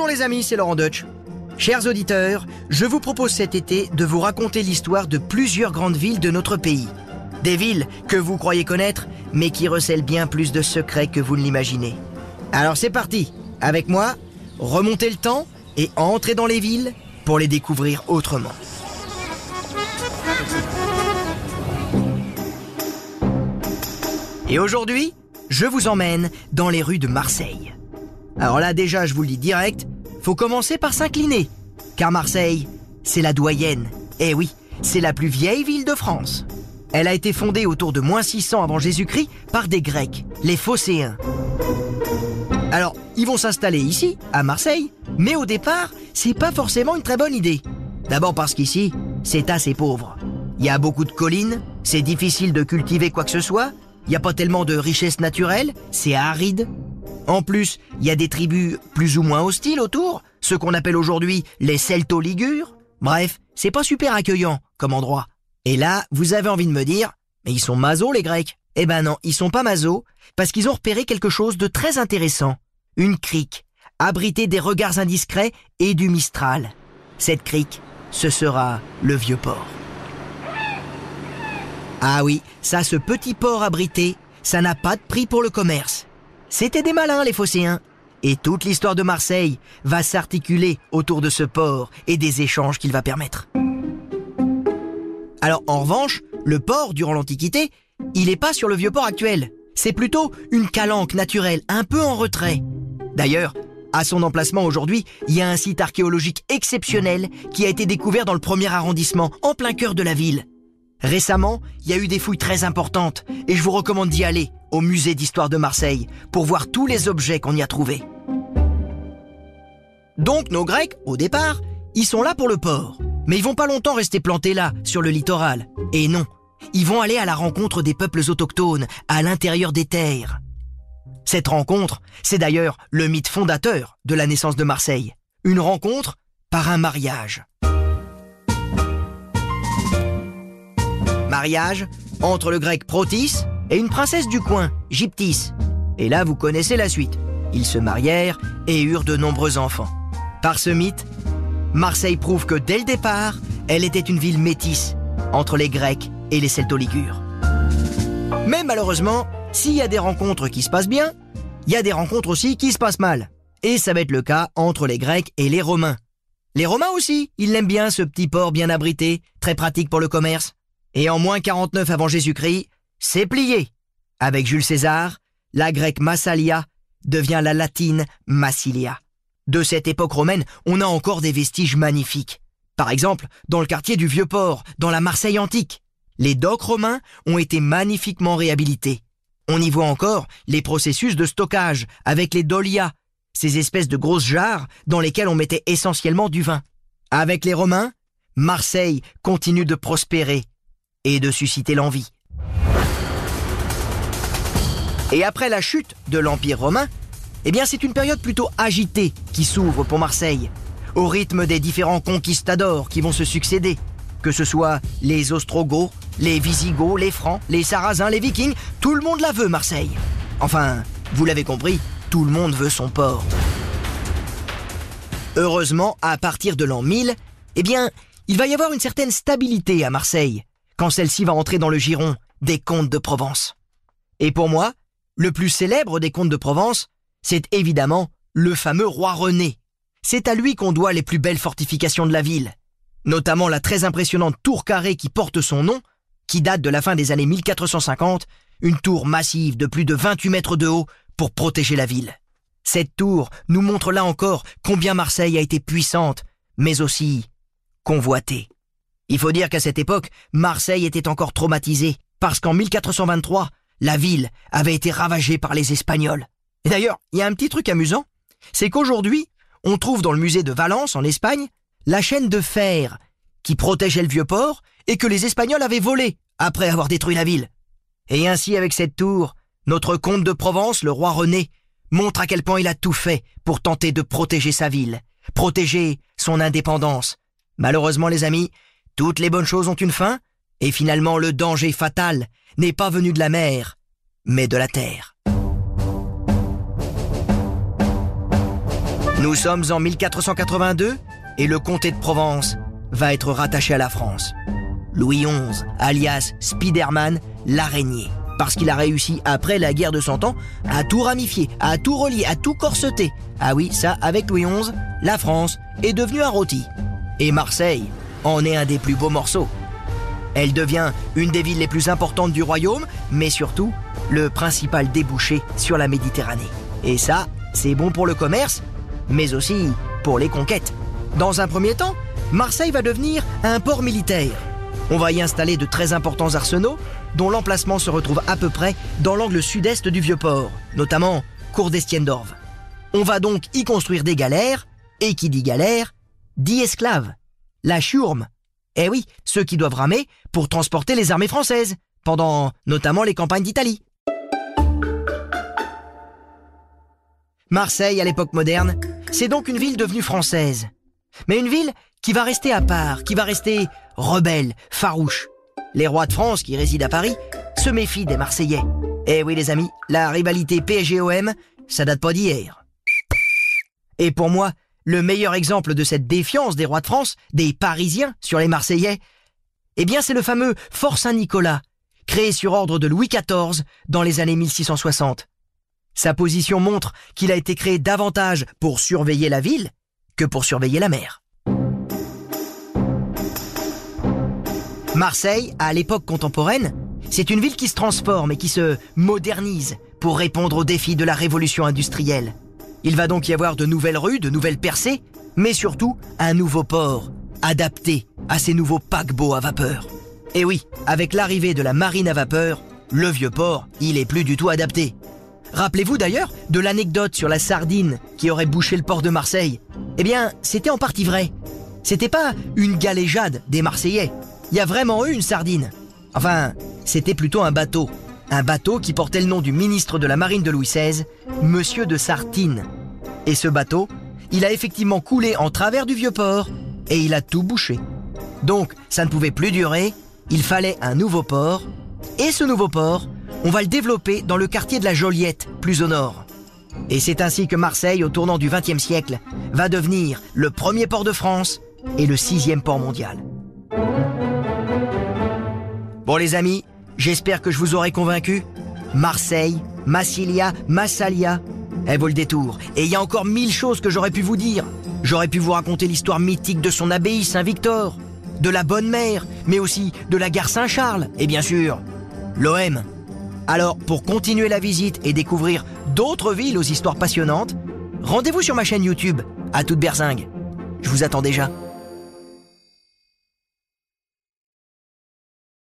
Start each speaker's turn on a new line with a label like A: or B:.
A: Bonjour les amis, c'est Laurent Deutsch. Chers auditeurs, je vous propose cet été de vous raconter l'histoire de plusieurs grandes villes de notre pays. Des villes que vous croyez connaître, mais qui recèlent bien plus de secrets que vous ne l'imaginez. Alors c'est parti, avec moi, remontez le temps et entrez dans les villes pour les découvrir autrement. Et aujourd'hui, je vous emmène dans les rues de Marseille. Alors là déjà, je vous le dis direct, faut commencer par s'incliner. Car Marseille, c'est la doyenne. Eh oui, c'est la plus vieille ville de France. Elle a été fondée autour de moins 600 avant Jésus-Christ par des Grecs, les Phocéens. Alors, ils vont s'installer ici, à Marseille, mais au départ, c'est pas forcément une très bonne idée. D'abord parce qu'ici, c'est assez pauvre. Il y a beaucoup de collines, c'est difficile de cultiver quoi que ce soit, il n'y a pas tellement de richesses naturelles, c'est aride. En plus, il y a des tribus plus ou moins hostiles autour, ce qu'on appelle aujourd'hui les Celto-Ligures. Bref, c'est pas super accueillant comme endroit. Et là, vous avez envie de me dire, mais ils sont masos les Grecs Eh ben non, ils sont pas masos, parce qu'ils ont repéré quelque chose de très intéressant. Une crique, abritée des regards indiscrets et du Mistral. Cette crique, ce sera le vieux port. Ah oui, ça, ce petit port abrité, ça n'a pas de prix pour le commerce. C'était des malins, les phocéens. Et toute l'histoire de Marseille va s'articuler autour de ce port et des échanges qu'il va permettre. Alors, en revanche, le port, durant l'Antiquité, il n'est pas sur le vieux port actuel. C'est plutôt une calanque naturelle, un peu en retrait. D'ailleurs, à son emplacement aujourd'hui, il y a un site archéologique exceptionnel qui a été découvert dans le premier arrondissement, en plein cœur de la ville. Récemment, il y a eu des fouilles très importantes et je vous recommande d'y aller au musée d'histoire de Marseille pour voir tous les objets qu'on y a trouvés. Donc nos Grecs, au départ, ils sont là pour le port. Mais ils vont pas longtemps rester plantés là, sur le littoral. Et non, ils vont aller à la rencontre des peuples autochtones, à l'intérieur des terres. Cette rencontre, c'est d'ailleurs le mythe fondateur de la naissance de Marseille. Une rencontre par un mariage. Mariage entre le grec Protis et une princesse du coin, Gyptis. Et là, vous connaissez la suite. Ils se marièrent et eurent de nombreux enfants. Par ce mythe, Marseille prouve que dès le départ, elle était une ville métisse entre les Grecs et les Celto-Ligures. Mais malheureusement, s'il y a des rencontres qui se passent bien, il y a des rencontres aussi qui se passent mal. Et ça va être le cas entre les Grecs et les Romains. Les Romains aussi, ils l'aiment bien ce petit port bien abrité, très pratique pour le commerce. Et en moins 49 avant Jésus-Christ, c'est plié. Avec Jules César, la grecque Massalia devient la latine Massilia. De cette époque romaine, on a encore des vestiges magnifiques. Par exemple, dans le quartier du Vieux-Port, dans la Marseille antique. Les docks romains ont été magnifiquement réhabilités. On y voit encore les processus de stockage avec les dolias, ces espèces de grosses jarres dans lesquelles on mettait essentiellement du vin. Avec les Romains, Marseille continue de prospérer et de susciter l'envie. Et après la chute de l'Empire romain, eh bien c'est une période plutôt agitée qui s'ouvre pour Marseille, au rythme des différents conquistadors qui vont se succéder, que ce soit les Ostrogoths, les Visigoths, les Francs, les Sarrasins, les Vikings, tout le monde la veut Marseille. Enfin, vous l'avez compris, tout le monde veut son port. Heureusement, à partir de l'an 1000, eh bien, il va y avoir une certaine stabilité à Marseille, quand celle-ci va entrer dans le giron des comtes de Provence. Et pour moi, le plus célèbre des comtes de Provence, c'est évidemment le fameux roi René. C'est à lui qu'on doit les plus belles fortifications de la ville, notamment la très impressionnante tour carrée qui porte son nom, qui date de la fin des années 1450, une tour massive de plus de 28 mètres de haut pour protéger la ville. Cette tour nous montre là encore combien Marseille a été puissante, mais aussi convoitée. Il faut dire qu'à cette époque, Marseille était encore traumatisée, parce qu'en 1423, la ville avait été ravagée par les Espagnols. Et d'ailleurs, il y a un petit truc amusant, c'est qu'aujourd'hui, on trouve dans le musée de Valence, en Espagne, la chaîne de fer qui protégeait le vieux port et que les Espagnols avaient volé après avoir détruit la ville. Et ainsi, avec cette tour, notre comte de Provence, le roi René, montre à quel point il a tout fait pour tenter de protéger sa ville, protéger son indépendance. Malheureusement, les amis, toutes les bonnes choses ont une fin, et finalement le danger fatal n'est pas venu de la mer, mais de la terre. Nous sommes en 1482 et le comté de Provence va être rattaché à la France. Louis XI, alias Spiderman, l'araignée, parce qu'il a réussi, après la guerre de Cent Ans, à tout ramifier, à tout relier, à tout corseter. Ah oui, ça, avec Louis XI, la France est devenue un rôti. Et Marseille en est un des plus beaux morceaux. Elle devient une des villes les plus importantes du royaume, mais surtout le principal débouché sur la Méditerranée. Et ça, c'est bon pour le commerce, mais aussi pour les conquêtes. Dans un premier temps, Marseille va devenir un port militaire. On va y installer de très importants arsenaux, dont l'emplacement se retrouve à peu près dans l'angle sud-est du vieux port, notamment Cour d'Estiendorf. On va donc y construire des galères, et qui dit galère, dit esclaves. La churme. Eh oui, ceux qui doivent ramer pour transporter les armées françaises, pendant notamment les campagnes d'Italie. Marseille, à l'époque moderne, c'est donc une ville devenue française. Mais une ville qui va rester à part, qui va rester rebelle, farouche. Les rois de France qui résident à Paris se méfient des Marseillais. Eh oui les amis, la rivalité PSG-OM, ça date pas d'hier. Et pour moi, le meilleur exemple de cette défiance des rois de France, des Parisiens sur les Marseillais, eh bien c'est le fameux Fort Saint-Nicolas, créé sur ordre de Louis XIV dans les années 1660. Sa position montre qu'il a été créé davantage pour surveiller la ville que pour surveiller la mer. Marseille, à l'époque contemporaine, c'est une ville qui se transforme et qui se modernise pour répondre aux défis de la révolution industrielle. Il va donc y avoir de nouvelles rues, de nouvelles percées, mais surtout un nouveau port, adapté à ces nouveaux paquebots à vapeur. Et oui, avec l'arrivée de la marine à vapeur, le vieux port, il est plus du tout adapté. Rappelez-vous d'ailleurs de l'anecdote sur la sardine qui aurait bouché le port de Marseille. Eh bien, c'était en partie vrai. C'était pas une galéjade des Marseillais. Il y a vraiment eu une sardine. Enfin, c'était plutôt un bateau. Un bateau qui portait le nom du ministre de la Marine de Louis XVI, Monsieur de Sartine. Et ce bateau, il a effectivement coulé en travers du vieux port et il a tout bouché. Donc, ça ne pouvait plus durer, il fallait un nouveau port. Et ce nouveau port, on va le développer dans le quartier de la Joliette, plus au nord. Et c'est ainsi que Marseille, au tournant du XXe siècle, va devenir le premier port de France et le sixième port mondial. Bon les amis, j'espère que je vous aurai convaincu. Marseille, Massilia, Massalia, elle vaut le détour. Et il y a encore mille choses que j'aurais pu vous dire. J'aurais pu vous raconter l'histoire mythique de son abbaye Saint-Victor, de la Bonne Mère, mais aussi de la gare Saint-Charles, et bien sûr, l'OM. Alors, pour continuer la visite et découvrir d'autres villes aux histoires passionnantes, rendez-vous sur ma chaîne YouTube, à toute berzingue. Je vous attends déjà.